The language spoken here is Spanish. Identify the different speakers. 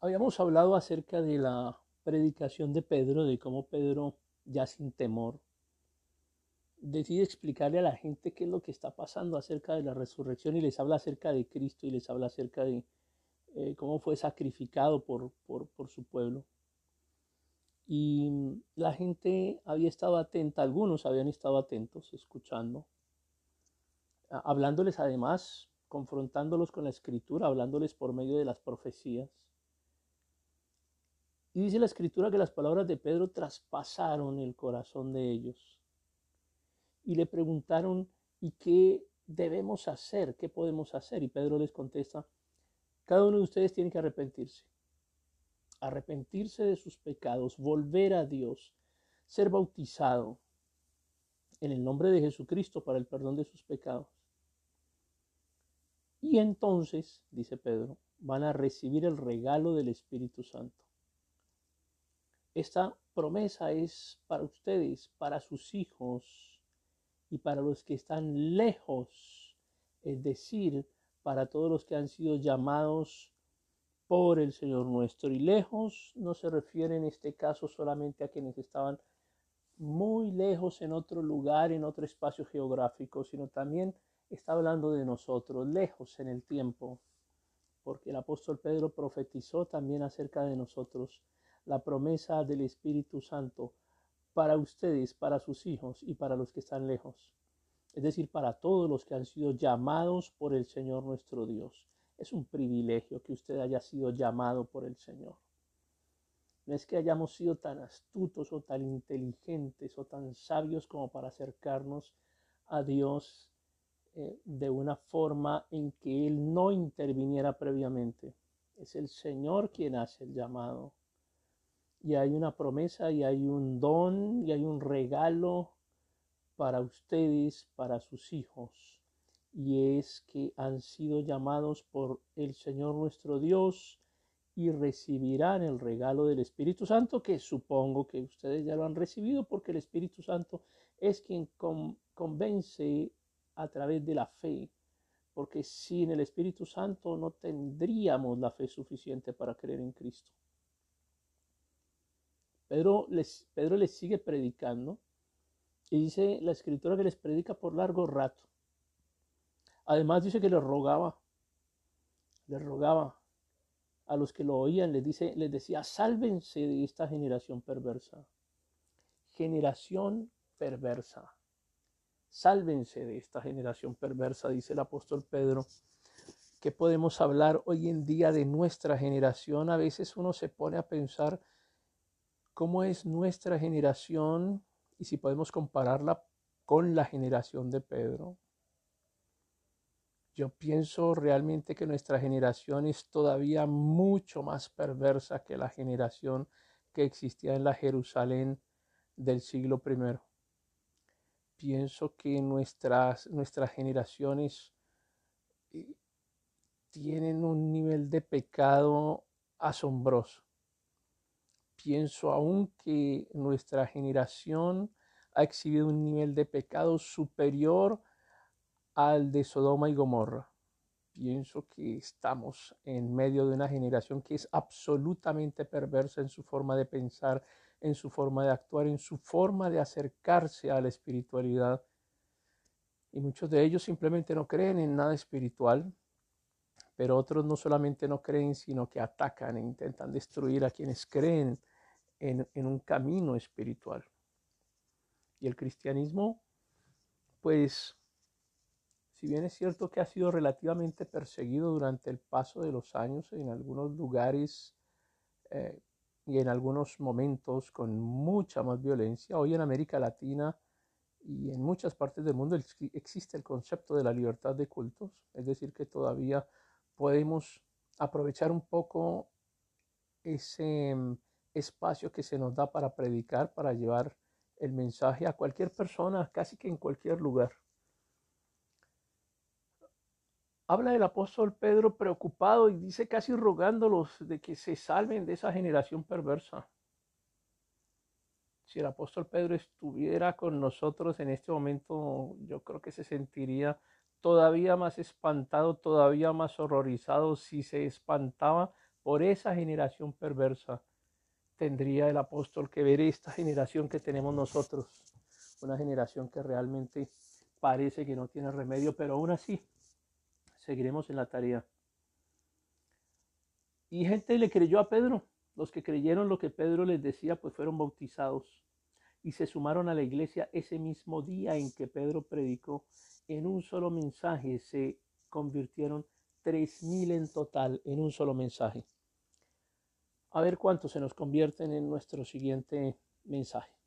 Speaker 1: Habíamos hablado acerca de la predicación de Pedro, de cómo Pedro, ya sin temor, decide explicarle a la gente qué es lo que está pasando acerca de la resurrección y les habla acerca de Cristo y les habla acerca de eh, cómo fue sacrificado por, por, por su pueblo. Y la gente había estado atenta, algunos habían estado atentos, escuchando, hablándoles además, confrontándolos con la escritura, hablándoles por medio de las profecías. Y dice la escritura que las palabras de Pedro traspasaron el corazón de ellos. Y le preguntaron, ¿y qué debemos hacer? ¿Qué podemos hacer? Y Pedro les contesta, cada uno de ustedes tiene que arrepentirse. Arrepentirse de sus pecados, volver a Dios, ser bautizado en el nombre de Jesucristo para el perdón de sus pecados. Y entonces, dice Pedro, van a recibir el regalo del Espíritu Santo. Esta promesa es para ustedes, para sus hijos y para los que están lejos, es decir, para todos los que han sido llamados por el Señor nuestro. Y lejos no se refiere en este caso solamente a quienes estaban muy lejos en otro lugar, en otro espacio geográfico, sino también está hablando de nosotros, lejos en el tiempo, porque el apóstol Pedro profetizó también acerca de nosotros la promesa del Espíritu Santo para ustedes, para sus hijos y para los que están lejos. Es decir, para todos los que han sido llamados por el Señor nuestro Dios. Es un privilegio que usted haya sido llamado por el Señor. No es que hayamos sido tan astutos o tan inteligentes o tan sabios como para acercarnos a Dios eh, de una forma en que Él no interviniera previamente. Es el Señor quien hace el llamado y hay una promesa y hay un don y hay un regalo para ustedes, para sus hijos. Y es que han sido llamados por el Señor nuestro Dios y recibirán el regalo del Espíritu Santo, que supongo que ustedes ya lo han recibido porque el Espíritu Santo es quien convence a través de la fe, porque sin el Espíritu Santo no tendríamos la fe suficiente para creer en Cristo. Pedro les, Pedro les sigue predicando y dice la escritura que les predica por largo rato. Además dice que les rogaba, les rogaba a los que lo oían, les, dice, les decía, sálvense de esta generación perversa. Generación perversa. Sálvense de esta generación perversa, dice el apóstol Pedro. ¿Qué podemos hablar hoy en día de nuestra generación? A veces uno se pone a pensar cómo es nuestra generación y si podemos compararla con la generación de Pedro. Yo pienso realmente que nuestra generación es todavía mucho más perversa que la generación que existía en la Jerusalén del siglo I. Pienso que nuestras, nuestras generaciones eh, tienen un nivel de pecado asombroso pienso aún que nuestra generación ha exhibido un nivel de pecado superior al de Sodoma y Gomorra. Pienso que estamos en medio de una generación que es absolutamente perversa en su forma de pensar, en su forma de actuar, en su forma de acercarse a la espiritualidad. Y muchos de ellos simplemente no creen en nada espiritual, pero otros no solamente no creen, sino que atacan e intentan destruir a quienes creen en, un camino espiritual. Y el cristianismo, pues, si bien es cierto que ha sido relativamente perseguido durante el paso de los años en algunos lugares eh, y en algunos momentos con mucha más violencia, hoy en América Latina y en muchas partes del mundo existe el concepto de la libertad de cultos, es decir, que todavía podemos aprovechar un poco ese espacio que se nos da para predicar, para llevar el mensaje a cualquier persona, casi que en cualquier lugar. Habla el apóstol Pedro preocupado y dice casi rogándolos de que se salven de esa generación perversa. Si el apóstol Pedro estuviera con nosotros en este momento, yo creo que se sentiría todavía más espantado, todavía más horrorizado si se espantaba por esa generación perversa tendría el apóstol que ver esta generación que tenemos nosotros, una generación que realmente parece que no tiene remedio, pero aún así seguiremos en la tarea. Y gente le creyó a Pedro. Los que creyeron lo que Pedro les decía, pues fueron bautizados y se sumaron a la iglesia ese mismo día en que Pedro predicó. En un solo mensaje se convirtieron tres mil en total en un solo mensaje. A ver cuántos se nos convierten en nuestro siguiente mensaje.